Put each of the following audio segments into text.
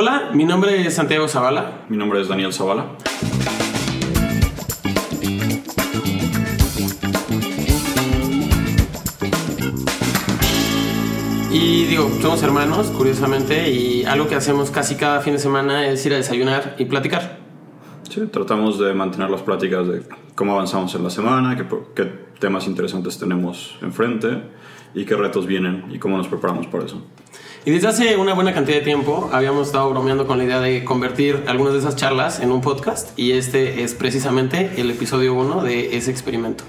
Hola, mi nombre es Santiago Zavala. Mi nombre es Daniel Zavala. Y digo, somos hermanos, curiosamente, y algo que hacemos casi cada fin de semana es ir a desayunar y platicar. Sí, tratamos de mantener las pláticas de cómo avanzamos en la semana, qué, qué temas interesantes tenemos enfrente y qué retos vienen y cómo nos preparamos para eso. Y desde hace una buena cantidad de tiempo habíamos estado bromeando con la idea de convertir algunas de esas charlas en un podcast y este es precisamente el episodio 1 de ese experimento.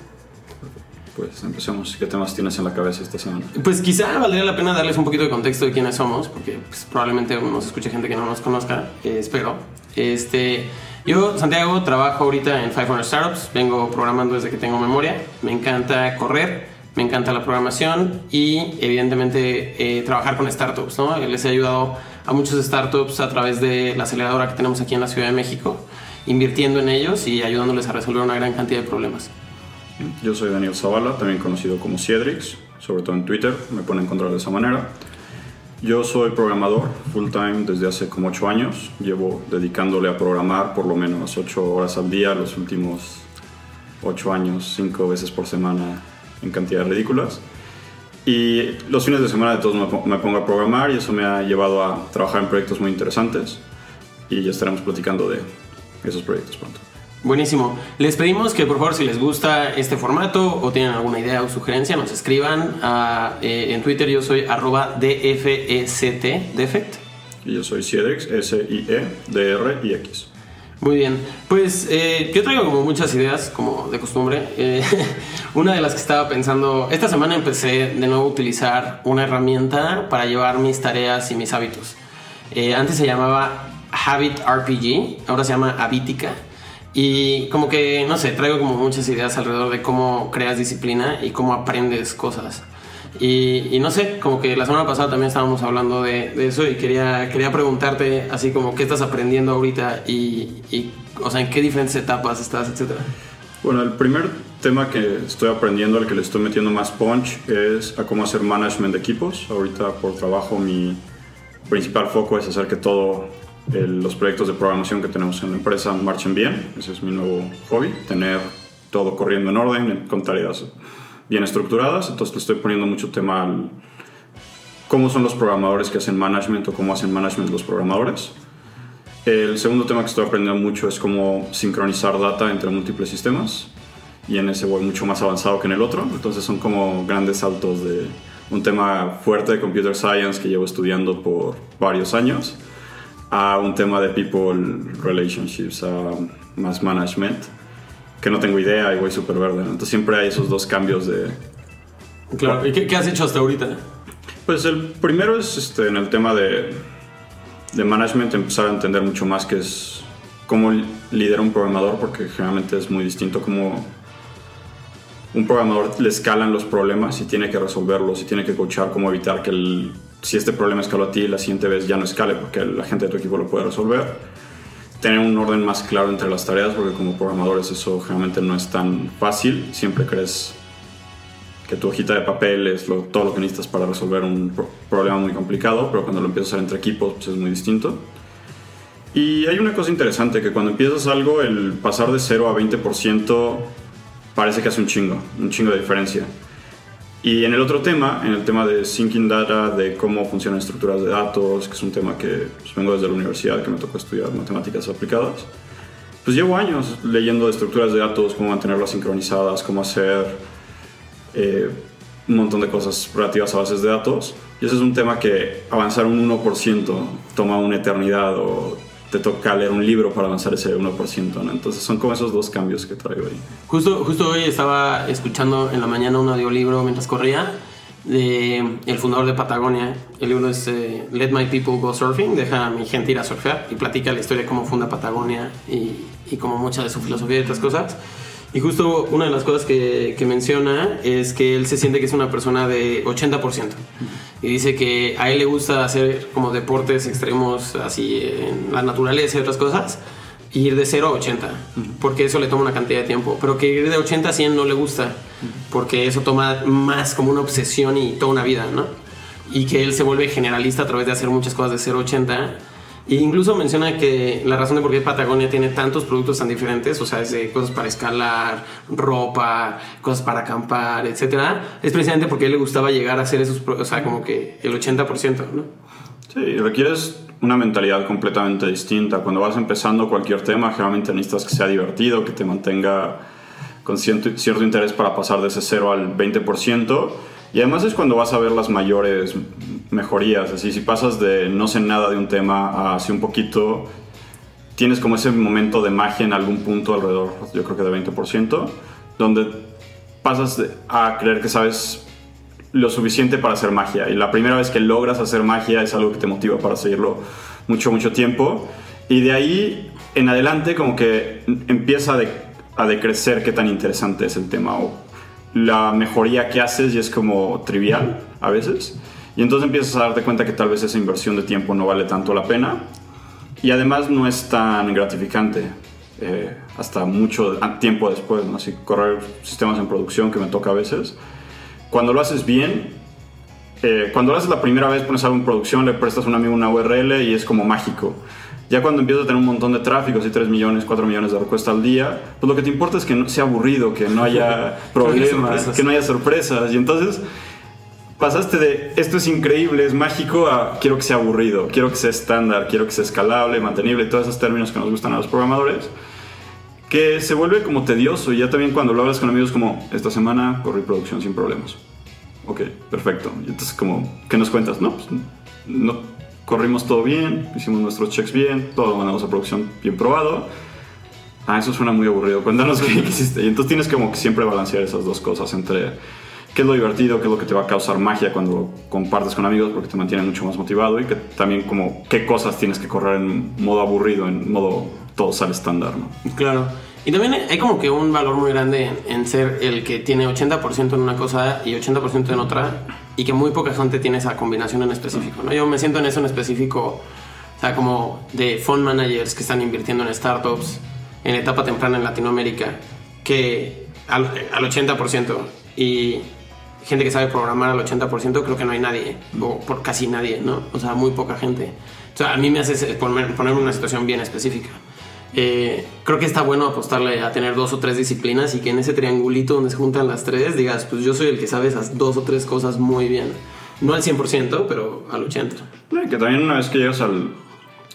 Pues empecemos. ¿Qué temas tienes en la cabeza esta semana? Pues quizá valdría la pena darles un poquito de contexto de quiénes somos, porque pues, probablemente nos escuche gente que no nos conozca, eh, espero. Este, yo, Santiago, trabajo ahorita en 500 Startups, vengo programando desde que tengo memoria, me encanta correr, me encanta la programación y evidentemente eh, trabajar con startups, ¿no? Les he ayudado a muchos startups a través de la aceleradora que tenemos aquí en la Ciudad de México, invirtiendo en ellos y ayudándoles a resolver una gran cantidad de problemas. Yo soy Daniel Zavala, también conocido como Ciedrix, sobre todo en Twitter, me pueden encontrar de esa manera. Yo soy programador full time desde hace como 8 años. Llevo dedicándole a programar por lo menos 8 horas al día los últimos 8 años, 5 veces por semana en cantidades ridículas. Y los fines de semana de todos me pongo a programar y eso me ha llevado a trabajar en proyectos muy interesantes y ya estaremos platicando de esos proyectos pronto. Buenísimo. Les pedimos que por favor si les gusta este formato o tienen alguna idea o sugerencia nos escriban a, eh, en Twitter. Yo soy arroba DFECT, Defect. Y yo soy Ciedrix, S-I-E-D-R-I-X. Muy bien, pues eh, yo traigo como muchas ideas, como de costumbre. Eh, una de las que estaba pensando, esta semana empecé de nuevo a utilizar una herramienta para llevar mis tareas y mis hábitos. Eh, antes se llamaba Habit RPG, ahora se llama Habitica. Y como que, no sé, traigo como muchas ideas alrededor de cómo creas disciplina y cómo aprendes cosas. Y, y, no sé, como que la semana pasada también estábamos hablando de, de, eso y quería, quería preguntarte así como qué estás aprendiendo ahorita y, y, o sea, en qué diferentes etapas estás, etcétera. Bueno, el primer tema que estoy aprendiendo, al que le estoy metiendo más punch, es a cómo hacer management de equipos. Ahorita por trabajo mi principal foco es hacer que todos los proyectos de programación que tenemos en la empresa marchen bien. Ese es mi nuevo hobby, tener todo corriendo en orden, con tareas bien estructuradas, entonces le estoy poniendo mucho tema al cómo son los programadores que hacen management o cómo hacen management los programadores. El segundo tema que estoy aprendiendo mucho es cómo sincronizar data entre múltiples sistemas y en ese voy mucho más avanzado que en el otro, entonces son como grandes saltos de un tema fuerte de computer science que llevo estudiando por varios años a un tema de people relationships, a más management que no tengo idea y voy súper verde. Entonces siempre hay esos dos cambios de... Claro, ¿y qué, qué, has hecho hasta ahorita? Pues el primero es este, en el tema de, de management, empezar a entender mucho más qué es cómo lidera un programador, porque generalmente es muy distinto cómo un programador le escalan los problemas y tiene que resolverlos y tiene que coachar cómo evitar que el, si este problema escaló a ti, la siguiente vez ya no escale porque la gente de tu equipo lo puede resolver tener un orden más claro entre las tareas, porque como programadores eso generalmente no es tan fácil. Siempre crees que tu hojita de papel es lo, todo lo que necesitas para resolver un pro problema muy complicado, pero cuando lo empiezas a hacer entre equipos pues es muy distinto. Y hay una cosa interesante, que cuando empiezas algo, el pasar de 0 a 20% parece que hace un chingo, un chingo de diferencia. Y en el otro tema, en el tema de syncing data, de cómo funcionan estructuras de datos, que es un tema que pues, vengo desde la universidad, que me tocó estudiar matemáticas aplicadas, pues llevo años leyendo de estructuras de datos, cómo mantenerlas sincronizadas, cómo hacer eh, un montón de cosas relativas a bases de datos. Y ese es un tema que avanzar un 1% toma una eternidad o te toca leer un libro para avanzar ese 1%, ¿no? Entonces son como esos dos cambios que traigo ahí. Justo, justo hoy estaba escuchando en la mañana un audiolibro mientras corría de el fundador de Patagonia. El libro es eh, Let My People Go Surfing, deja a mi gente ir a surfear y platica la historia de cómo funda Patagonia y, y como mucha de su filosofía y otras cosas. Y justo una de las cosas que, que, menciona es que él se siente que es una persona de 80%. Y dice que a él le gusta hacer como deportes extremos así en la naturaleza y otras cosas. Y ir de 0 a 80, porque eso le toma una cantidad de tiempo. Pero que ir de 80 a 100 no le gusta, porque eso toma más como una obsesión y toda una vida, ¿no? Y que él se vuelve generalista a través de hacer muchas cosas de 0 a 80 Y incluso menciona que la razón de por qué Patagonia tiene tantos productos tan diferentes, o sea, desde cosas para escalar, ropa, cosas para acampar, etcétera, es precisamente porque a él le gustaba llegar a hacer esos, o sea, como que el 80%, ¿no? Sí, requieres una mentalidad completamente distinta. Cuando vas empezando cualquier tema, generalmente necesitas que sea divertido, que te mantenga con cierto, cierto interés para pasar de ese 0 al 20%. Y además es cuando vas a ver las mayores mejorías. Así, si pasas de no sé nada de un tema a así un poquito, tienes como ese momento de magia en algún punto alrededor, yo creo que de 20%, donde pasas a creer que sabes lo suficiente para hacer magia. Y la primera vez que logras hacer magia es algo que te motiva para seguirlo mucho, mucho tiempo. Y de ahí en adelante como que empieza a, decrecer qué tan interesante es el tema o la mejoría que haces y es como trivial a veces. Y entonces empiezas a darte cuenta que tal vez esa inversión de tiempo no vale tanto la pena. Y además no es tan gratificante eh, hasta mucho tiempo después, ¿no? Así correr sistemas en producción que me toca a veces. Cuando lo haces bien, eh, cuando lo haces la primera vez, pones algo en producción, le prestas a un amigo una URL y es como mágico. Ya cuando empiezas a tener un montón de tráfico, así 3 millones, 4 millones de requests al día, pues lo que te importa es que no sea aburrido, que no haya problemas, que no haya sorpresas. Y entonces pasaste de esto es increíble, es mágico, a quiero que sea aburrido, quiero que sea estándar, quiero que sea escalable, mantenible, todos esos términos que nos gustan a los programadores, que se vuelve como tedioso. Y ya también cuando lo hablas con amigos, como esta semana corrí producción sin problemas. Ok, perfecto. Y entonces, como, ¿qué nos cuentas? No, pues no corrimos todo bien, hicimos nuestros checks bien, todo lo mandamos a producción bien probado. Ah, eso suena muy aburrido. Cuéntanos qué hiciste. Y entonces tienes como que siempre balancear esas dos cosas entre qué es lo divertido, qué es lo que te va a causar magia cuando compartes con amigos porque te mantiene mucho más motivado y que también como qué cosas tienes que correr en modo aburrido, en modo todo sale estándar, ¿no? Claro. Y también hay como que un valor muy grande en, ser el que tiene 80% en una cosa y 80% en otra y que muy poca gente tiene esa combinación en específico. ¿no? Yo me siento en eso en específico, o sea, como de fund managers que están invirtiendo en startups en etapa temprana en Latinoamérica, que al, al 80% y gente que sabe programar al 80%, creo que no hay nadie, o por casi nadie, ¿no? O sea, muy poca gente. O sea, a mí me hace poner, ponerme una situación bien específica. Eh, creo que está bueno apostarle a tener dos o tres disciplinas y que en ese triangulito donde se juntan las tres digas, pues yo soy el que sabe esas dos o tres cosas muy bien. No al 100%, pero al 80%. que también una vez que llegas al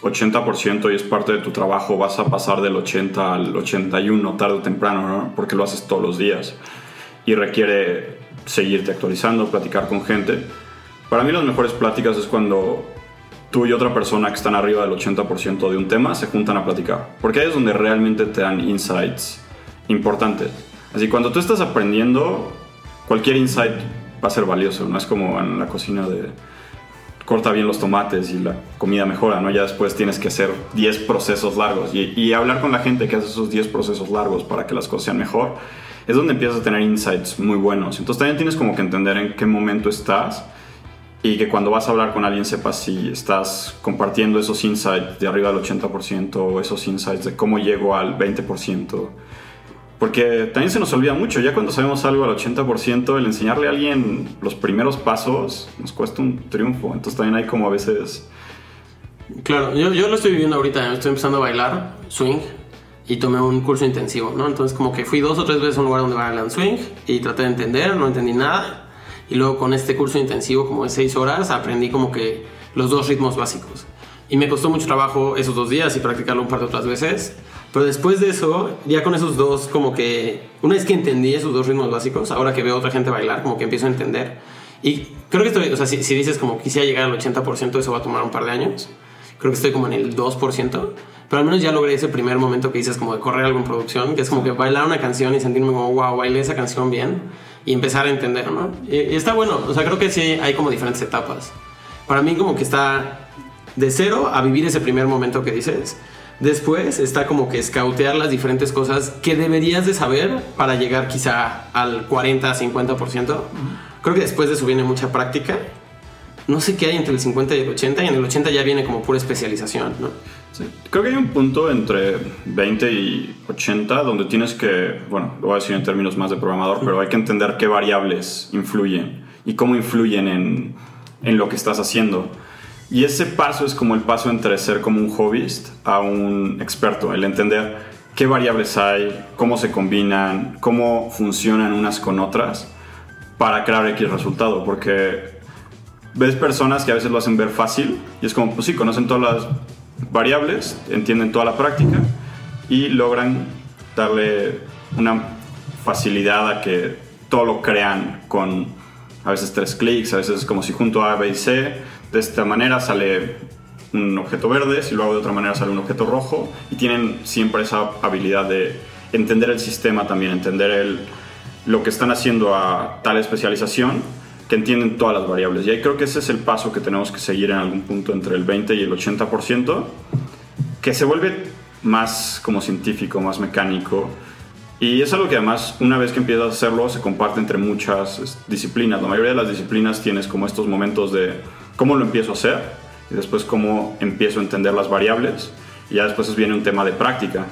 80% y es parte de tu trabajo, vas a pasar del 80 al 81 tarde o temprano, ¿no? Porque lo haces todos los días y requiere seguirte actualizando, platicar con gente. Para mí las mejores pláticas es cuando tú y otra persona que están arriba del 80% de un tema se juntan a platicar. Porque ahí es donde realmente te dan insights importantes. Así cuando tú estás aprendiendo, cualquier insight va a ser valioso. No es como en la cocina de corta bien los tomates y la comida mejora, ¿no? Ya después tienes que hacer 10 procesos largos y, hablar con la gente que hace esos 10 procesos largos para que las cosas sean mejor, es donde empiezas a tener insights muy buenos. Entonces también tienes como que entender en qué momento estás y que cuando vas a hablar con alguien sepas si estás compartiendo esos insights de arriba del 80% o esos insights de cómo llego al 20%. Porque también se nos olvida mucho, ya cuando sabemos algo al 80%, el enseñarle a alguien los primeros pasos nos cuesta un triunfo. Entonces también hay como a veces... Claro, yo, yo lo estoy viviendo ahorita, estoy empezando a bailar swing y tomé un curso intensivo, ¿no? Entonces como que fui dos o tres veces a un lugar donde bailan swing y traté de entender, no entendí nada y luego con este curso intensivo como de seis horas aprendí como que los dos ritmos básicos. Y me costó mucho trabajo esos dos días y practicarlo un par de otras veces. Pero después de eso, ya con esos dos, como que una vez que entendí esos dos ritmos básicos, ahora que veo a otra gente bailar, como que empiezo a entender. Y creo que estoy, o sea, si, si dices como quisiera llegar al 80%, eso va a tomar un par de años. Creo que estoy como en el 2%. Pero al menos ya logré ese primer momento que dices como de correr algo en producción, que es como que bailar una canción y sentirme como, wow, bailé esa canción bien y empezar a entender, ¿no? Y, está bueno, o sea, creo que sí hay como diferentes etapas. Para mí como que está de cero a vivir ese primer momento que dices. Después está como que escautear las diferentes cosas que deberías de saber para llegar quizá al 40, 50%. Creo que después de eso viene mucha práctica. No sé qué hay entre el 50 y el 80 y en el 80 ya viene como pura especialización, ¿no? Creo que hay un punto entre 20 y 80 donde tienes que, bueno, lo voy a decir en términos más de programador, pero hay que entender qué variables influyen y cómo influyen en, en lo que estás haciendo. Y ese paso es como el paso entre ser como un hobbyist a un experto, el entender qué variables hay, cómo se combinan, cómo funcionan unas con otras para crear X resultado. Porque ves personas que a veces lo hacen ver fácil y es como, pues sí, conocen todas las variables, entienden toda la práctica y logran darle una facilidad a que todo lo crean con a veces tres clics, a veces como si junto A, B y C, de esta manera sale un objeto verde, si lo hago de otra manera sale un objeto rojo y tienen siempre esa habilidad de entender el sistema también, entender el, lo que están haciendo a tal especialización que entienden todas las variables. Y ahí creo que ese es el paso que tenemos que seguir en algún punto entre el 20 y el 80%, que se vuelve más como científico, más mecánico. Y es algo que además, una vez que empiezas a hacerlo, se comparte entre muchas disciplinas. La mayoría de las disciplinas tienes como estos momentos de cómo lo empiezo a hacer y después cómo empiezo a entender las variables y ya después viene un tema de práctica.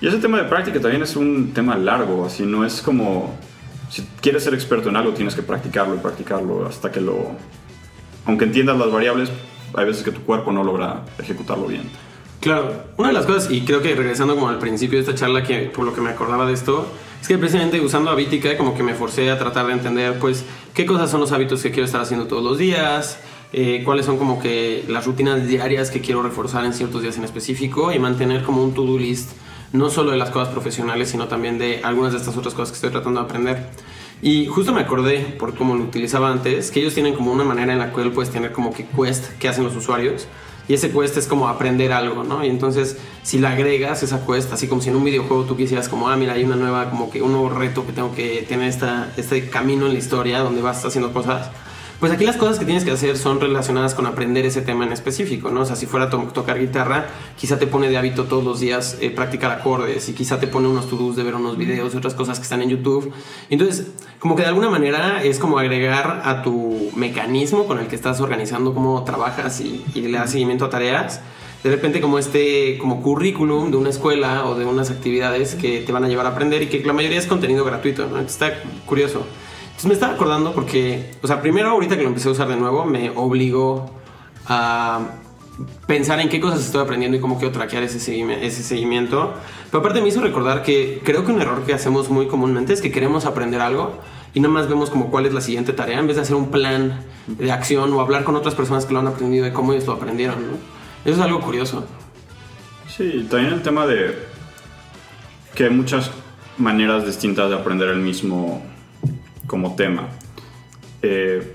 Y ese tema de práctica también es un tema largo, así no es como si quieres ser experto en algo tienes que practicarlo y practicarlo hasta que lo aunque entiendas las variables, hay veces que tu cuerpo no logra ejecutarlo bien. Claro, una de las cosas, y creo que regresando como al principio de esta charla, que por lo que me acordaba de esto, es que precisamente usando Habitica como que me forcé a tratar de entender, pues, qué cosas son los hábitos que quiero estar haciendo todos los días, eh, cuáles son como que las rutinas diarias que quiero reforzar en ciertos días en específico y mantener como un to-do list, no solo de las cosas profesionales, sino también de algunas de estas otras cosas que estoy tratando de aprender. Y justo me acordé, por cómo lo utilizaba antes, que ellos tienen como una manera en la cual puedes tener como que quest que hacen los usuarios y ese quest es como aprender algo, ¿no? Y entonces, si le agregas esa quest, así como si en un videojuego tú quisieras como, ah, mira, hay una nueva, como que un nuevo reto que tengo que tener esta, este camino en la historia donde vas haciendo cosas, pues aquí las cosas que tienes que hacer son relacionadas con aprender ese tema en específico, ¿no? O sea, si fuera tocar guitarra, quizá te pone de hábito todos los días eh, practicar acordes y quizá te pone unos to-dos de ver unos videos y otras cosas que están en YouTube. Entonces, como que de alguna manera es como agregar a tu mecanismo con el que estás organizando cómo trabajas y, y le das seguimiento a tareas de repente como este como currículum de una escuela o de unas actividades que te van a llevar a aprender y que la mayoría es contenido gratuito, ¿no? Está curioso. Entonces me estaba acordando porque, o sea, primero ahorita que lo empecé a usar de nuevo, me obligó a pensar en qué cosas estoy aprendiendo y cómo quiero traquear ese seguimiento, ese seguimiento. Pero aparte me hizo recordar que creo que un error que hacemos muy comúnmente es que queremos aprender algo y nada más vemos como cuál es la siguiente tarea en vez de hacer un plan de acción o hablar con otras personas que lo han aprendido y cómo ellos lo aprendieron. Eso es algo curioso. Sí, también el tema de que hay muchas maneras distintas de aprender el mismo como tema. Eh,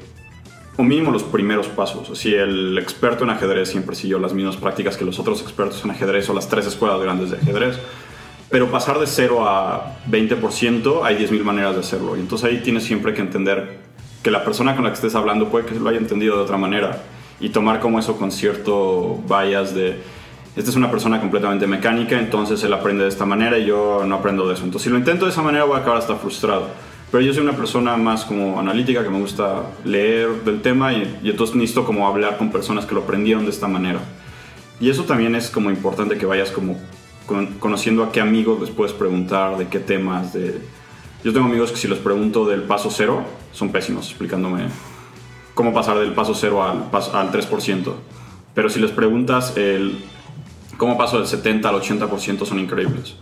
o mínimo los primeros pasos. Si el experto en ajedrez siempre siguió las mismas prácticas que los otros expertos en ajedrez o las tres escuelas grandes de ajedrez, pero pasar de 0 a 20% hay 10.000 maneras de hacerlo. Y entonces ahí tienes siempre que entender que la persona con la que estés hablando puede que lo haya entendido de otra manera y tomar como eso con cierto bias de esta es una persona completamente mecánica, entonces él aprende de esta manera y yo no aprendo de eso. Entonces si lo intento de esa manera voy a acabar hasta frustrado. Pero yo soy una persona más como analítica, que me gusta leer del tema y, entonces necesito como hablar con personas que lo aprendieron de esta manera. Y eso también es como importante que vayas como conociendo a qué amigos les puedes preguntar, de qué temas, de... Yo tengo amigos que si les pregunto del paso cero, son pésimos explicándome cómo pasar del paso cero al, al 3%. Pero si les preguntas el cómo paso del 70 al 80% son increíbles.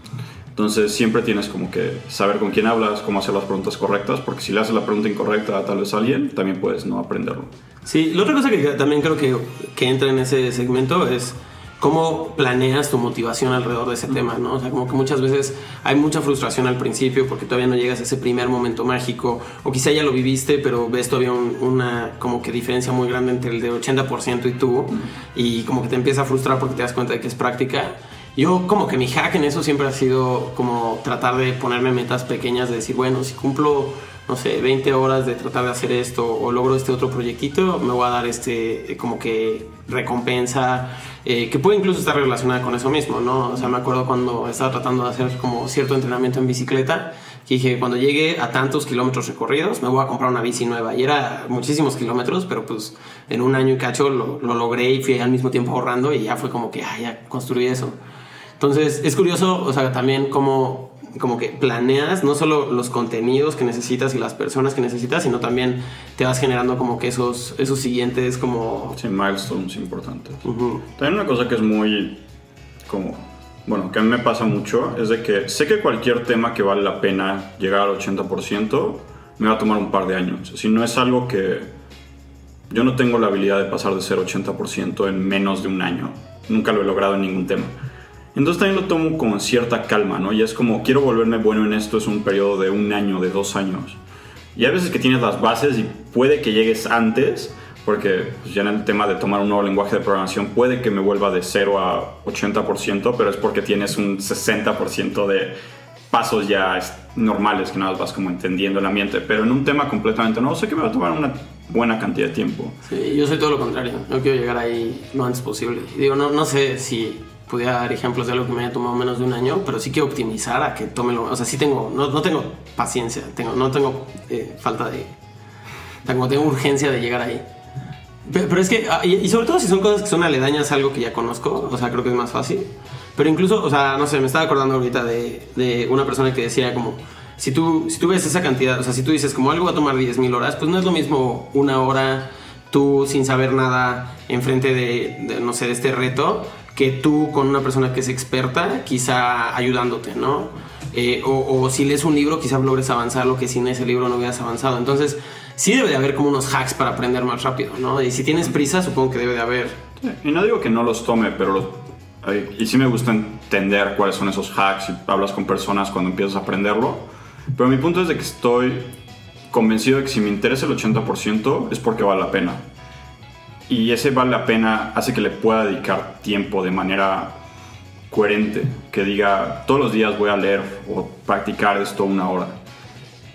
Entonces siempre tienes como que saber con quién hablas, cómo hacer las preguntas correctas, porque si le haces la pregunta incorrecta a tal vez a alguien, también puedes no aprenderlo. Sí, la otra cosa que también creo que, que entra en ese segmento es cómo planeas tu motivación alrededor de ese tema, ¿no? O sea, como que muchas veces hay mucha frustración al principio porque todavía no llegas a ese primer momento mágico, o quizá ya lo viviste, pero ves todavía una como que diferencia muy grande entre el de 80% y tú, y como que te empieza a frustrar porque te das cuenta de que es práctica. Yo como que mi hack en eso siempre ha sido como tratar de ponerme metas pequeñas, de decir, bueno, si cumplo, no sé, 20 horas de tratar de hacer esto o logro este otro proyectito, me voy a dar este eh, como que recompensa, eh, que puede incluso estar relacionada con eso mismo, ¿no? O sea, me acuerdo cuando estaba tratando de hacer como cierto entrenamiento en bicicleta, dije, cuando llegue a tantos kilómetros recorridos, me voy a comprar una bici nueva. Y era muchísimos kilómetros, pero pues en un año y cacho lo, lo logré y fui al mismo tiempo ahorrando y ya fue como que, ah, ya construí eso. Entonces, es curioso, o sea, también como como que planeas no solo los contenidos que necesitas y las personas que necesitas, sino también te vas generando como que esos, esos siguientes como... Sí, milestones importantes. También una cosa que es muy como, bueno, que a mí me pasa mucho, es de que sé que cualquier tema que vale la pena llegar al 80% me va a tomar un par de años. Si no es algo que yo no tengo la habilidad de pasar de ser 80% en menos de un año. Nunca lo he logrado en ningún tema. Entonces también lo tomo con cierta calma, ¿no? Y es como, quiero volverme bueno en esto, es un periodo de un año, de dos años. Y hay veces que tienes las bases y puede que llegues antes, porque pues, ya en el tema de tomar un nuevo lenguaje de programación puede que me vuelva de 0 a 80%, pero es porque tienes un 60% de pasos ya normales que nada más vas como entendiendo el ambiente. Pero en un tema completamente nuevo, sé que me va a tomar una buena cantidad de tiempo. Sí, yo soy todo lo contrario. Yo quiero llegar ahí lo antes posible. Digo, no, no sé si pudiera dar ejemplos de algo que me haya tomado menos de un año, pero sí quiero optimizar a que tome lo... O sea, sí tengo, no, no tengo paciencia, tengo, no tengo eh, falta de... Tengo, tengo urgencia de llegar ahí. Pero, es que, ah, y, sobre todo si son cosas que son aledañas a algo que ya conozco, o sea, creo que es más fácil. Pero incluso, o sea, no sé, me estaba acordando ahorita de, de una persona que decía como, si tú, si tú ves esa cantidad, o sea, si tú dices como algo va a tomar 10.000 horas, pues no es lo mismo una hora tú sin saber nada enfrente de, de, no sé, de este reto, que tú con una persona que es experta, quizá ayudándote, ¿no? Eh, o, si lees un libro, quizá logres avanzar lo que sin ese libro no hubieras avanzado. Entonces, sí debe de haber como unos hacks para aprender más rápido, ¿no? Y si tienes prisa, supongo que debe de haber. y no digo que no los tome, pero los, y sí me gusta entender cuáles son esos hacks y hablas con personas cuando empiezas a aprenderlo. Pero mi punto es de que estoy convencido de que si me interesa el 80% es porque vale la pena. Y ese vale la pena hace que le pueda dedicar tiempo de manera coherente, que diga todos los días voy a leer o practicar esto una hora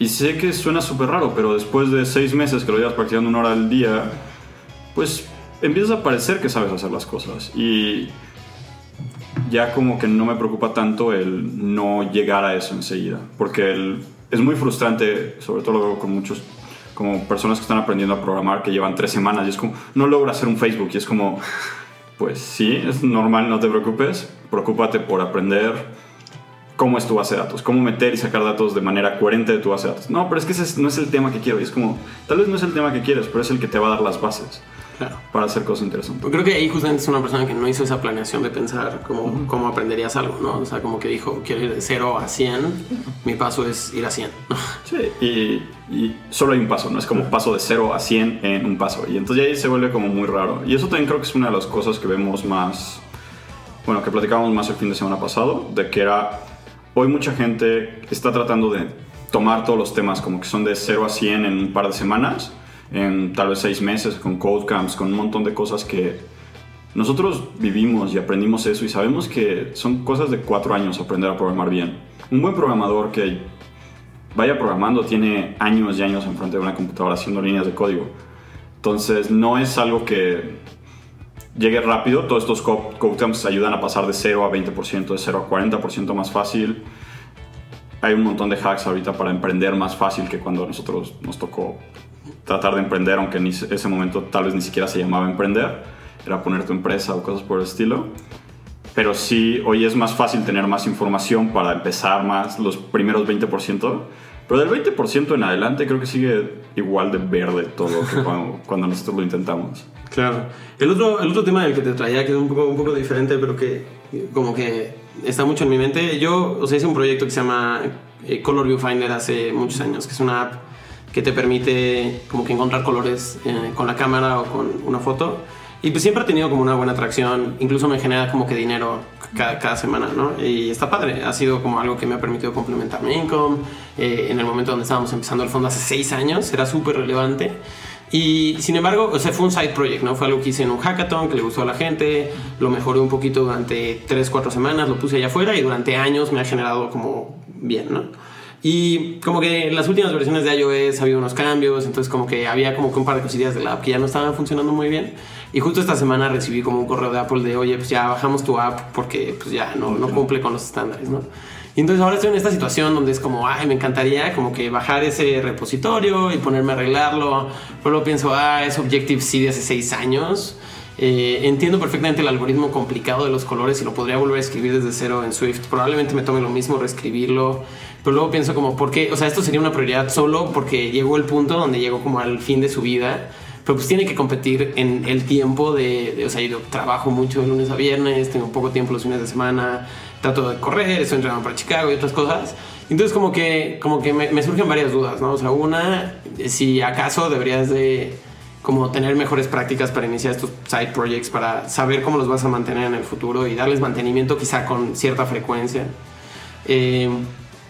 y sé que suena súper raro, pero después de seis meses que lo llevas practicando una hora al día, pues empiezas a parecer que sabes hacer las cosas. Y ya como que no me preocupa tanto el no llegar a eso enseguida. Porque es muy frustrante, sobre todo con muchos como personas que están aprendiendo a programar que llevan tres semanas y es como, no logro hacer un Facebook y es como, pues sí, es normal, no te preocupes, preocúpate por aprender cómo es tu base de datos, cómo meter y sacar datos de manera coherente de tu base de datos. No, pero es que ese no es el tema que quiero. Y es como, tal vez no es el tema que quieres, pero es el que te va a dar las bases para hacer cosas interesantes. Creo que ahí justamente es una persona que no hizo esa planeación de pensar cómo, cómo aprenderías algo, ¿no? O sea, como que dijo, quiero ir de 0 a 100, mi paso es ir a 100. sí, y, y, solo hay un paso, ¿no? Es como paso de 0 a 100 en un paso. Y entonces ahí se vuelve como muy raro. Y eso también creo que es una de las cosas que vemos más, bueno, que platicábamos más el fin de semana pasado, de que era hoy mucha gente está tratando de tomar todos los temas como que son de 0 a 100 en un par de semanas, en tal vez 6 meses, con code camps, con un montón de cosas que nosotros vivimos y aprendimos eso y sabemos que son cosas de 4 años aprender a programar bien. Un buen programador que vaya programando tiene años y años enfrente de una computadora haciendo líneas de código. Entonces no es algo que llegue rápido. Todos estos camps ayudan a pasar de 0 a 20%, de 0 a 40% más fácil. Hay un montón de hacks ahorita para emprender más fácil que cuando nosotros nos tocó tratar de emprender, aunque en ese momento tal vez ni siquiera se llamaba emprender, era poner tu empresa o cosas por el estilo. Pero sí, hoy es más fácil tener más información para empezar más los primeros 20%. Pero del 20% en adelante creo que sigue igual de verde todo que cuando, cuando nosotros lo intentamos. Claro. El otro, el otro tema del que te traía, que es un poco, un poco diferente, pero que como que está mucho en mi mente. Yo, o sea, hice un proyecto que se llama eh, Color Viewfinder hace muchos años, que es una app que te permite como que encontrar colores eh, con la cámara o con una foto. Y pues siempre ha tenido como una buena atracción, incluso me genera como que dinero cada, cada, semana, ¿no? Y está padre, ha sido como algo que me ha permitido complementar mi income. Eh, en el momento donde estábamos empezando el fondo hace seis años, era súper relevante. Y sin embargo, o sea, fue un side project, ¿no? Fue algo que hice en un hackathon que le gustó a la gente, lo mejoré un poquito durante 3, 4 semanas, lo puse allá afuera y durante años me ha generado como bien, ¿no? Y como que en las últimas versiones de iOS había unos cambios, entonces como que había como que un par de cosillas de la app que ya no estaban funcionando muy bien. Y justo esta semana recibí como un correo de Apple de, oye, pues ya bajamos tu app porque pues ya no, no cumple con los estándares, ¿no? Y entonces ahora estoy en esta situación donde es como, ay, me encantaría como que bajar ese repositorio y ponerme a arreglarlo. Pero luego pienso, ah, es Objective-C de hace seis años. Eh, entiendo perfectamente el algoritmo complicado de los colores y lo podría volver a escribir desde cero en Swift. Probablemente me tome lo mismo reescribirlo, pero luego pienso como, ¿por qué? O sea, esto sería una prioridad solo porque llegó el punto donde llegó como al fin de su vida. Pero pues tiene que competir en el tiempo de, o sea, yo trabajo mucho de lunes a viernes, tengo poco tiempo los fines de semana, trato de correr, estoy entrenando para Chicago y otras cosas. Entonces como que, como que me, me surgen varias dudas, ¿no? O sea, una, si acaso deberías de como tener mejores prácticas para iniciar estos side projects, para saber cómo los vas a mantener en el futuro y darles mantenimiento quizá con cierta frecuencia. Eh,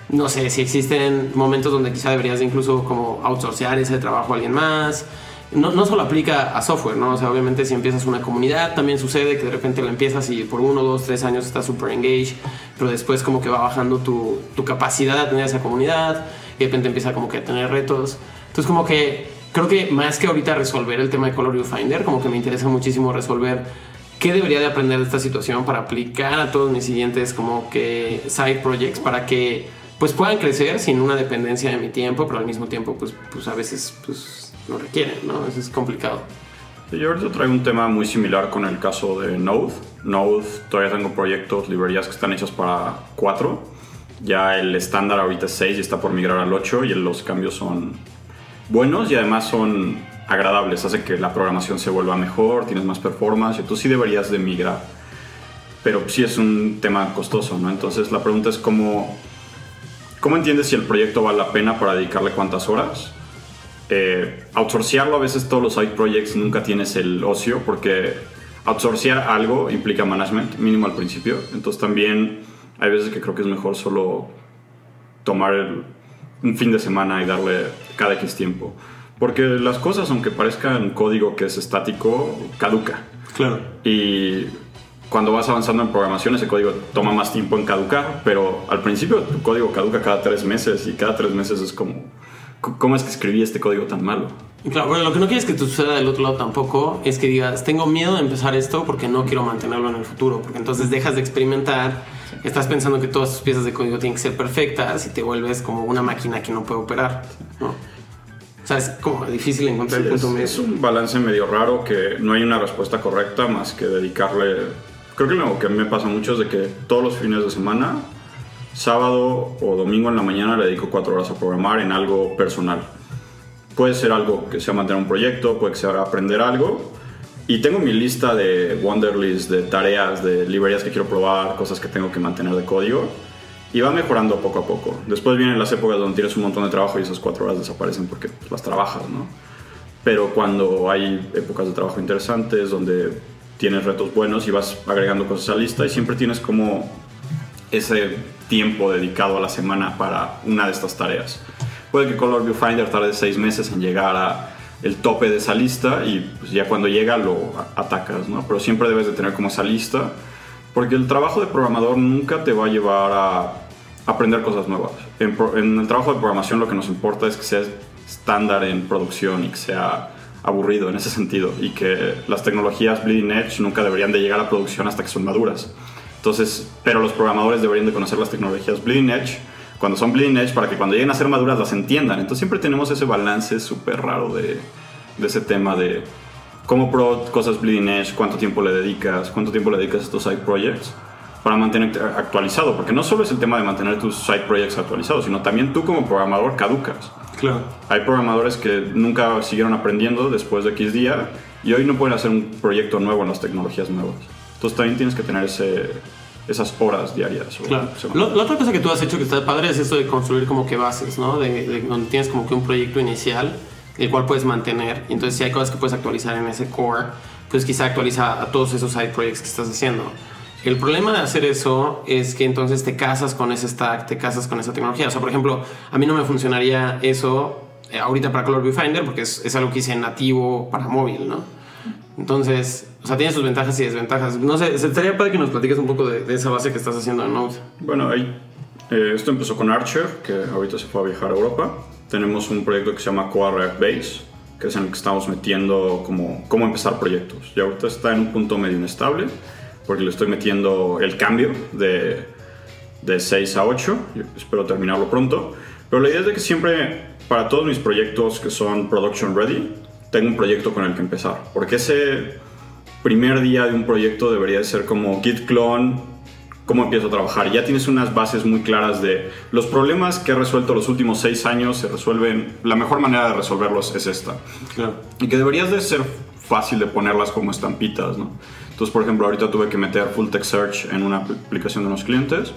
no sé si existen momentos donde quizá deberías de incluso como outsourcear ese trabajo a alguien más. No, solo aplica a software, ¿no? O obviamente si empiezas una comunidad, también sucede que de repente la empiezas y por uno, dos, tres años estás super engaged, pero después como que va bajando tu, capacidad de tener esa comunidad y de repente empieza como que a tener retos. Entonces como que creo que más que ahorita resolver el tema de Color Viewfinder, como que me interesa muchísimo resolver qué debería de aprender de esta situación para aplicar a todos mis siguientes como que side projects para que pues puedan crecer sin una dependencia de mi tiempo, pero al mismo tiempo pues, pues a veces pues lo requieren, ¿no? Eso es complicado. Yo ahorita traigo un tema muy similar con el caso de Node. Node, todavía tengo proyectos, librerías que están hechas para 4. Ya el estándar ahorita es 6 y está por migrar al 8 y los cambios son buenos y además son agradables, hace que la programación se vuelva mejor, tienes más performance tú sí deberías de migrar. Pero sí es un tema costoso, ¿no? Entonces la pregunta es cómo, cómo entiendes si el proyecto vale la pena para dedicarle cuántas horas. Eh, outsourcearlo a veces todos los side projects nunca tienes el ocio porque outsourcear algo implica management mínimo al principio. Entonces también hay veces que creo que es mejor solo tomar el, un fin de semana y darle cada X tiempo. Porque las cosas, aunque parezcan código que es estático, caduca. Claro. Y cuando vas avanzando en programación, ese código toma más tiempo en caducar, pero al principio tu código caduca cada tres meses y cada tres meses es como, ¿cómo es que escribí este código tan malo? Claro, bueno, lo que no quieres que te suceda del otro lado tampoco es que digas, tengo miedo de empezar esto porque no quiero mantenerlo en el futuro, porque entonces dejas de experimentar, estás pensando que todas tus piezas de código tienen que ser perfectas y te vuelves como una máquina que no puede operar, ¿no? O sea, es como difícil encontrar Sí, el punto es, medio. es un balance medio raro que no hay una respuesta correcta más que dedicarle. Creo que lo que me pasa mucho es de que todos los fines de semana, sábado o domingo en la mañana, le dedico cuatro horas a programar en algo personal. Puede ser algo que sea mantener un proyecto, puede ser aprender algo. Y tengo mi lista de Wonderlist, de tareas, de librerías que quiero probar, cosas que tengo que mantener de código. Y va mejorando poco a poco. Después vienen las épocas donde tienes un montón de trabajo y esas cuatro horas desaparecen porque pues, las trabajas, ¿no? Pero cuando hay épocas de trabajo interesantes, donde tienes retos buenos y vas agregando cosas a la lista y siempre tienes como ese tiempo dedicado a la semana para una de estas tareas. Puede que Color Viewfinder tarde seis meses en llegar a el tope de esa lista y pues, ya cuando llega lo atacas, ¿no? Pero siempre debes de tener como esa lista porque el trabajo de programador nunca te va a llevar a aprender cosas nuevas. En el trabajo de programación lo que nos importa es que sea estándar en producción y que sea aburrido en ese sentido y que las tecnologías bleeding edge nunca deberían de llegar a producción hasta que son maduras. Entonces, pero los programadores deberían de conocer las tecnologías bleeding edge cuando son bleeding edge para que cuando lleguen a ser maduras las entiendan. Entonces siempre tenemos ese balance súper raro de, de ese tema de cómo pro cosas bleeding edge, cuánto tiempo le dedicas, cuánto tiempo le dedicas a estos side projects para mantenerte actualizado, porque no solo es el tema de mantener tus side projects actualizados, sino también tú como programador caducas. Claro. Hay programadores que nunca siguieron aprendiendo después de X día y hoy no pueden hacer un proyecto nuevo en las tecnologías nuevas. Entonces también tienes que tener ese, esas horas diarias. Claro. Lo- la otra cosa que tú has hecho que está padre es esto de construir como que bases, ¿no? De, de donde tienes como que un proyecto inicial, el cual puedes mantener. Y entonces, si hay cosas que puedes actualizar en ese core, pues quizá actualiza a todos esos side projects que estás haciendo. El problema de hacer eso es que entonces te casas con ese stack, te casas con esa tecnología. O sea, por ejemplo, a mí no me funcionaría eso eh, ahorita para Color Viewfinder porque es, es algo que hice nativo para móvil, ¿no? Entonces, o sea, tiene sus ventajas y desventajas. No sé, se estaría padre que nos platiques un poco de, de esa base que estás haciendo en Node. Bueno, ahí, eh, esto empezó con Archer, que ahorita se fue a viajar a Europa. Tenemos un proyecto que se llama Core React Base, que es en el que estamos metiendo como cómo empezar proyectos. Y ahorita está en un punto medio inestable, porque le estoy metiendo el cambio de, de 6 a 8. Yo espero terminarlo pronto. Pero la idea es de que siempre, para todos mis proyectos que son production ready, tengo un proyecto con el que empezar. Porque ese primer día de un proyecto debería ser como git clone, cómo empiezo a trabajar. Ya tienes unas bases muy claras de los problemas que he resuelto los últimos seis años se resuelven, la mejor manera de resolverlos es esta. Y que deberías de ser fácil de ponerlas como estampitas, ¿no? Entonces, por ejemplo, ahorita tuve que meter Full Text Search en una aplicación de unos clientes.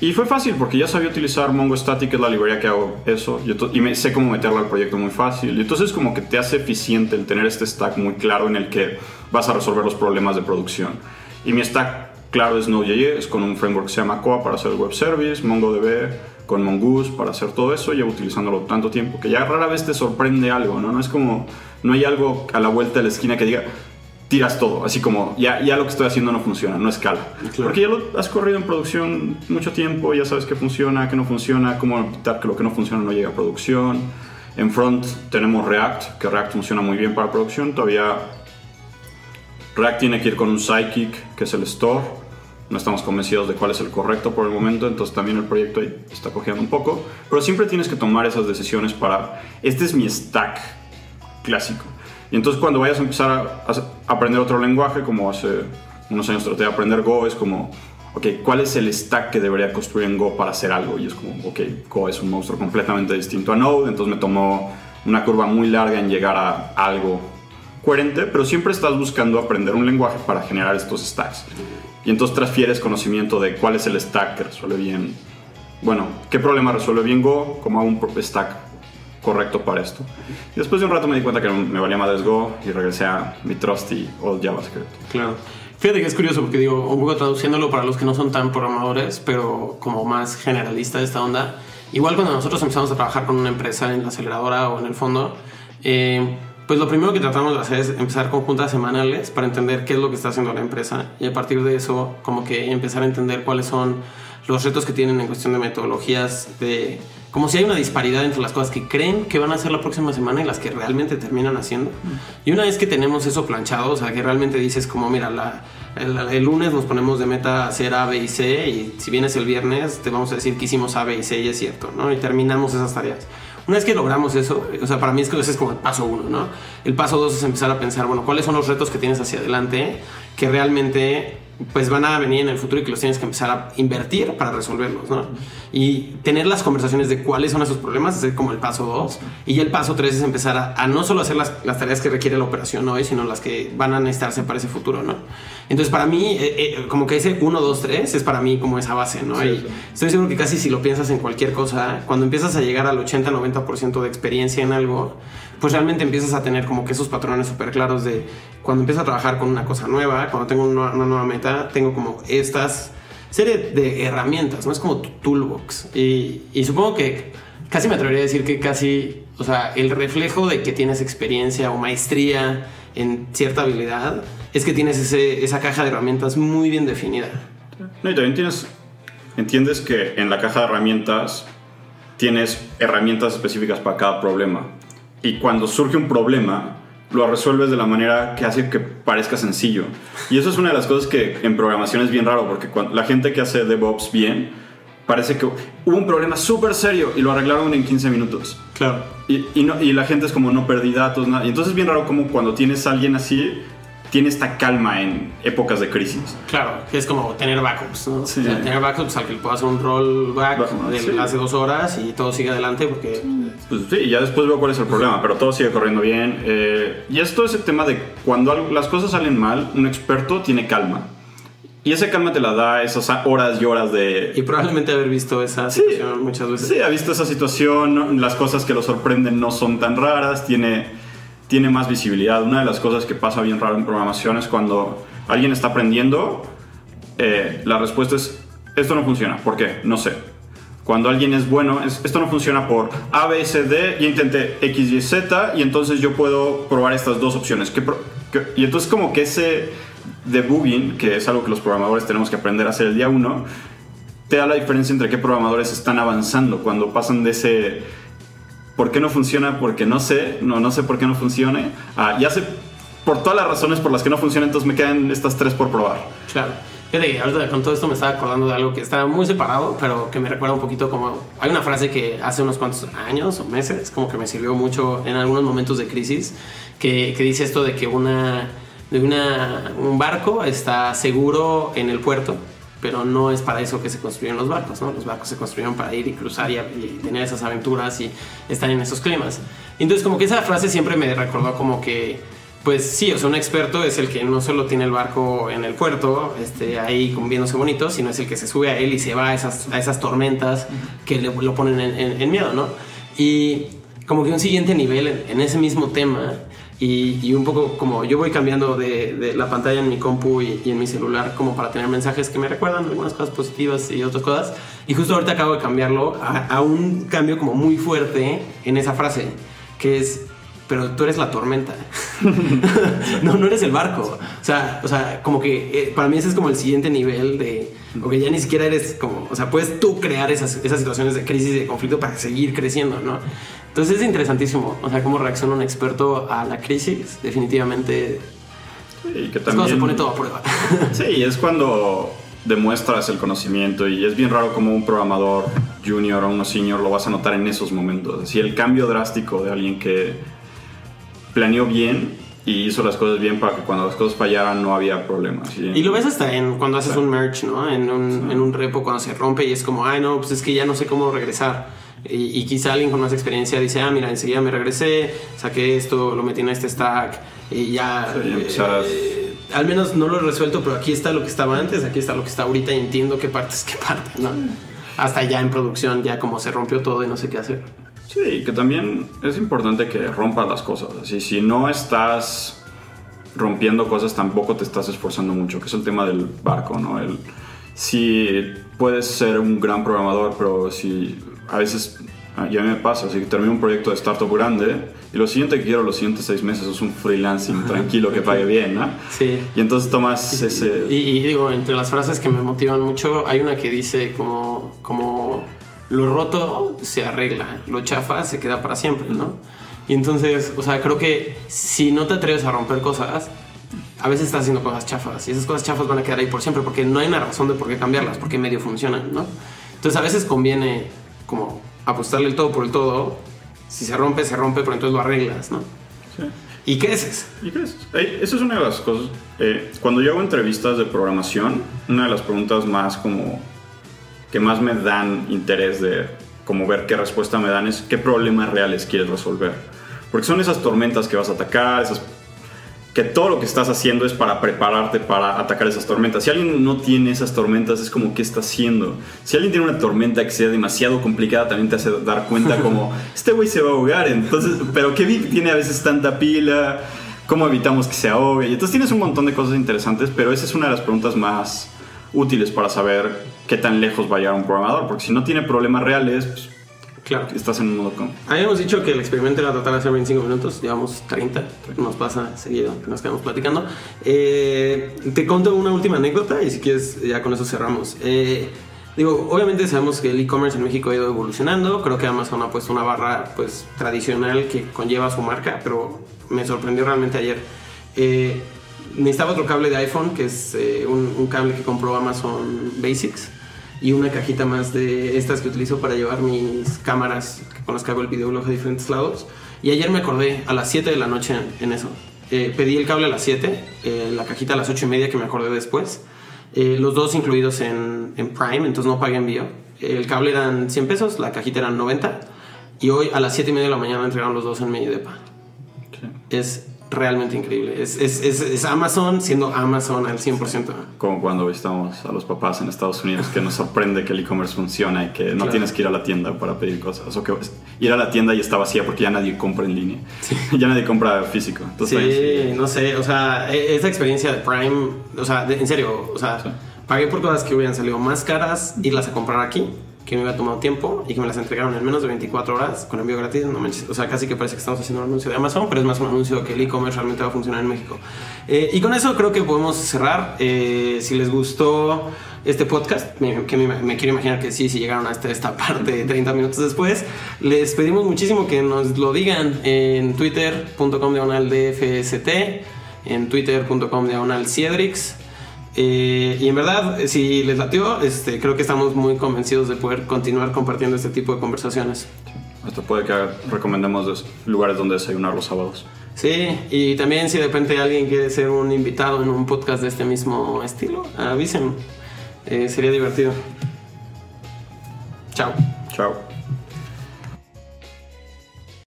Y fue fácil porque ya sabía utilizar Mongo Static, que es la librería que hago eso, y, me, sé cómo meterlo al proyecto muy fácil. Y entonces como que te hace eficiente el tener este stack muy claro en el que vas a resolver los problemas de producción. Y mi stack claro es Node.js con un framework que se llama Coa para hacer el web service, MongoDB con Mongoose para hacer todo eso. Llevo utilizándolo tanto tiempo que ya rara vez te sorprende algo, ¿no? No es como, no hay algo a la vuelta de la esquina que diga, tiras todo, así como ya, ya lo que estoy haciendo no funciona, no escala. Porque ya lo has corrido en producción mucho tiempo, ya sabes qué funciona, qué no funciona, cómo evitar que lo que no funciona no llegue a producción. En front tenemos React, que React funciona muy bien para producción. Todavía React tiene que ir con un Psychic, que es el store no estamos convencidos de cuál es el correcto por el momento, entonces también el proyecto está cogiendo un poco, pero siempre tienes que tomar esas decisiones para, este es mi stack clásico. Y entonces cuando vayas a empezar a, aprender otro lenguaje, como hace unos años traté de aprender Go, es como, ok, ¿cuál es el stack que debería construir en Go para hacer algo? Y es como, ok, Go es un monstruo completamente distinto a Node, entonces me tomó una curva muy larga en llegar a algo coherente, pero siempre estás buscando aprender un lenguaje para generar estos stacks. Y entonces transfieres conocimiento de cuál es el stack que resuelve bien. Bueno, qué problema resuelve bien Go, cómo hago un stack correcto para esto. Y después de un rato me di cuenta que me valía más Go y regresé a mi trusty old JavaScript. Claro. Fíjate que es curioso porque digo, un poco traduciéndolo para los que no son tan programadores, pero como más generalista de esta onda. Igual cuando nosotros empezamos a trabajar con una empresa en la aceleradora o en el fondo, eh, pues lo primero que tratamos de hacer es empezar con juntas semanales para entender qué es lo que está haciendo la empresa y a partir de eso como que empezar a entender cuáles son los retos que tienen en cuestión de metodologías, de como si hay una disparidad entre las cosas que creen que van a hacer la próxima semana y las que realmente terminan haciendo. Y una vez que tenemos eso planchado, o sea, que realmente dices como, mira, la, el, el, lunes nos ponemos de meta hacer A, B y C y si vienes el viernes te vamos a decir que hicimos A, B y C y es cierto, ¿no? Y terminamos esas tareas. Una vez que logramos eso, o sea, para mí es que ese es como el paso uno, ¿no? El paso dos es empezar a pensar, bueno, ¿cuáles son los retos que tienes hacia adelante que realmente pues van a venir en el futuro y que los tienes que empezar a invertir para resolverlos, ¿no? Y tener las conversaciones de cuáles son esos problemas es como el paso 2. Y el paso 3 es empezar a, no solo hacer las, las, tareas que requiere la operación hoy, sino las que van a necesitarse para ese futuro, ¿no? Entonces, para mí, eh, eh, como que ese 1, 2, 3 es para mí como esa base, ¿no? y estoy seguro que casi si lo piensas en cualquier cosa, cuando empiezas a llegar al 80-90% de experiencia en algo, pues realmente empiezas a tener como que esos patrones súper claros de cuando empiezo a trabajar con una cosa nueva, cuando tengo una, nueva meta, tengo como estas serie de herramientas, ¿no? Es como tu toolbox. Y, y, supongo que casi me atrevería a decir que casi, o sea, el reflejo de que tienes experiencia o maestría en cierta habilidad es que tienes ese, esa caja de herramientas muy bien definida. No, y también tienes, entiendes que en la caja de herramientas tienes herramientas específicas para cada problema y cuando surge un problema, lo resuelves de la manera que hace que parezca sencillo. Y eso es una de las cosas que en programación es bien raro, porque cuando, la gente que hace DevOps bien, parece que hubo un problema súper serio y lo arreglaron en 15 minutos. Claro. Y, y, no, y la gente es como, no perdí datos, nada. Y entonces es bien raro como cuando tienes a alguien así, tiene esta calma en épocas de crisis. Claro, es como tener backups, ¿no? tener backups al que le puedas hacer un rollback de hace dos horas y todo sigue adelante porque... Pues sí, ya después veo cuál es el problema, pero todo sigue corriendo bien. Eh, y esto es el tema de cuando las cosas salen mal, un experto tiene calma. Y esa calma te la da esas horas y horas de... Y probablemente haber visto esa situación muchas veces. Sí, ha visto esa situación, las cosas que lo sorprenden no son tan raras, tiene tiene más visibilidad. Una de las cosas que pasa bien raro en programación es cuando alguien está aprendiendo, eh, la respuesta es, esto no funciona. ¿Por qué? No sé. Cuando alguien es bueno, esto no funciona por A, B, C, D, y intenté X, Y, Z, y entonces yo puedo probar estas dos opciones. y entonces como que ese debugging, que es algo que los programadores tenemos que aprender a hacer el día uno, te da la diferencia entre qué programadores están avanzando cuando pasan de ese ¿Por qué no funciona? Porque no sé, no, no sé por qué no funcione. Ah, ya sé por todas las razones por las que no funciona, entonces me quedan estas tres por probar. Claro. Fíjate, ahorita con todo esto me estaba acordando de algo que está muy separado, pero que me recuerda un poquito como... Hay una frase que hace unos cuantos años o meses, como que me sirvió mucho en algunos momentos de crisis, que, que dice esto de que una de una, un barco está seguro en el puerto, pero no es para eso que se construyeron los barcos, ¿no? Los barcos se construyeron para ir y cruzar y, y tener esas aventuras y estar en esos climas. Entonces como que esa frase siempre me recordó como que pues sí, o sea, un experto es el que no solo tiene el barco en el puerto, este, ahí viéndose bonito, sino es el que se sube a él y se va a esas, a esas tormentas que le, lo ponen en, miedo, ¿no? Y como que un siguiente nivel en, ese mismo tema, y, un poco como yo voy cambiando de, la pantalla en mi compu y, y, en mi celular como para tener mensajes que me recuerdan algunas cosas positivas y otras cosas. Y justo ahorita acabo de cambiarlo a, a un cambio como muy fuerte en esa frase, que es pero tú eres la tormenta. no, no eres el barco. O sea, o sea como que eh, para mí ese es como el siguiente nivel de, o que ya ni siquiera eres como, o sea, puedes tú crear esas, esas situaciones de crisis y de conflicto para seguir creciendo, ¿no? Entonces es interesantísimo, o sea, cómo reacciona un experto a la crisis, definitivamente. Sí, que también, es cuando se pone todo a prueba. sí, es cuando demuestras el conocimiento y es bien raro como un programador junior o uno senior lo vas a notar en esos momentos. Así el cambio drástico de alguien que planeó bien y hizo las cosas bien para que cuando las cosas fallaran no había problemas. ¿sí? Y lo ves hasta en cuando haces un merge, ¿no? En un, sí. en un repo cuando se rompe y es como, ay, no, pues es que ya no sé cómo regresar. Y, y, quizá alguien con más experiencia dice, ah, mira, enseguida me regresé, saqué esto, lo metí en este stack y ya... Sí, eh, eh, al menos no lo he resuelto, pero aquí está lo que estaba antes, aquí está lo que está ahorita y entiendo qué parte es qué parte, ¿no? Hasta ya en producción, ya como se rompió todo y no sé qué hacer. Sí, que también es importante que rompas las cosas. Así, si no estás rompiendo cosas, tampoco te estás esforzando mucho, que es el tema del barco, ¿no? El, si puedes ser un gran programador, pero si a veces, ya me pasa, si termino un proyecto de startup grande y lo siguiente que quiero los siguientes seis meses es un freelancing tranquilo que pague bien, ¿no? Sí. Y entonces tomas y, ese... Y, y, digo, entre las frases que me motivan mucho, hay una que dice como... como lo roto se arregla, lo chafa se queda para siempre, ¿no? Y entonces, o sea, creo que si no te atreves a romper cosas, a veces estás haciendo cosas chafas y esas cosas chafas van a quedar ahí por siempre porque no hay una razón de por qué cambiarlas, porque medio funcionan, ¿no? Entonces a veces conviene como apostarle el todo por el todo, si se rompe, se rompe, pero entonces lo arreglas, ¿no? Sí. Y creces. Y creces. Hey, esa es una de las cosas. Eh, cuando yo hago entrevistas de programación, una de las preguntas más como que más me dan interés de como ver qué respuesta me dan es qué problemas reales quieres resolver. Porque son esas tormentas que vas a atacar, esas que todo lo que estás haciendo es para prepararte para atacar esas tormentas. Si alguien no tiene esas tormentas, es como, ¿qué está haciendo? Si alguien tiene una tormenta que sea demasiado complicada, también te hace dar cuenta como, este güey se va a ahogar. Entonces, pero ¿qué tiene a veces tanta pila? ¿Cómo evitamos que se ahogue? Y entonces tienes un montón de cosas interesantes, pero esa es una de las preguntas más útiles para saber qué tan lejos va a llegar un programador. Porque si no tiene problemas reales, pues, Claro. Estás en un modo con. Habíamos dicho que el experimento era tratar de hacer 25 minutos, llevamos 30, nos pasa seguido, nos quedamos platicando. Eh, te conto una última anécdota y si quieres ya con eso cerramos. Eh, digo, obviamente sabemos que el e-commerce en México ha ido evolucionando, creo que Amazon ha puesto una barra pues tradicional que conlleva su marca, pero me sorprendió realmente ayer. Eh, necesitaba otro cable de iPhone, que es eh, un, un cable que compró Amazon Basics y una cajita más de estas que utilizo para llevar mis cámaras con las que hago el videolog a diferentes lados. Y ayer me acordé a las 7 de la noche en eso. Eh, pedí el cable a las 7, eh, la cajita a las 8 y media que me acordé después. Los dos incluidos en, en, Prime, entonces no pagué envío. El cable eran 100 pesos, la cajita eran 90. Y hoy a las 7 y media de la mañana entregaron los dos en medio de pan. Sí. Es realmente increíble. Es, es, es, es, Amazon siendo Amazon al 100%. Como cuando visitamos a los papás en Estados Unidos, que nos sorprende que el e-commerce funciona y que no claro. tienes que ir a la tienda para pedir cosas. O que ir a la tienda y está vacía porque ya nadie compra en línea. Sí. ya nadie compra físico. Entonces, sí, no sé. O sea, esa experiencia de Prime, o sea, de, en serio, o sea, pagué por cosas que hubieran salido más caras irlas a comprar aquí que me había tomado tiempo y que me las entregaron en menos de 24 horas con envío gratis. No o sea, casi que parece que estamos haciendo un anuncio de Amazon, pero es más un anuncio que el e-commerce realmente va a funcionar en México. Eh, y con eso creo que podemos cerrar. Eh, si les gustó este podcast, me, que me, quiero imaginar que sí, si llegaron hasta esta parte 30 minutos después, les pedimos muchísimo que nos lo digan en twitter.com diagonal dfst, en twitter.com diagonal ciedrix. Eh, y en verdad, si les latió, este, creo que estamos muy convencidos de poder continuar compartiendo este tipo de conversaciones. Hasta puede que recomendemos lugares donde desayunar los sábados. Sí, y también si de repente alguien quiere ser un invitado en un podcast de este mismo estilo, avisen. Eh, sería divertido. Chao. Chao.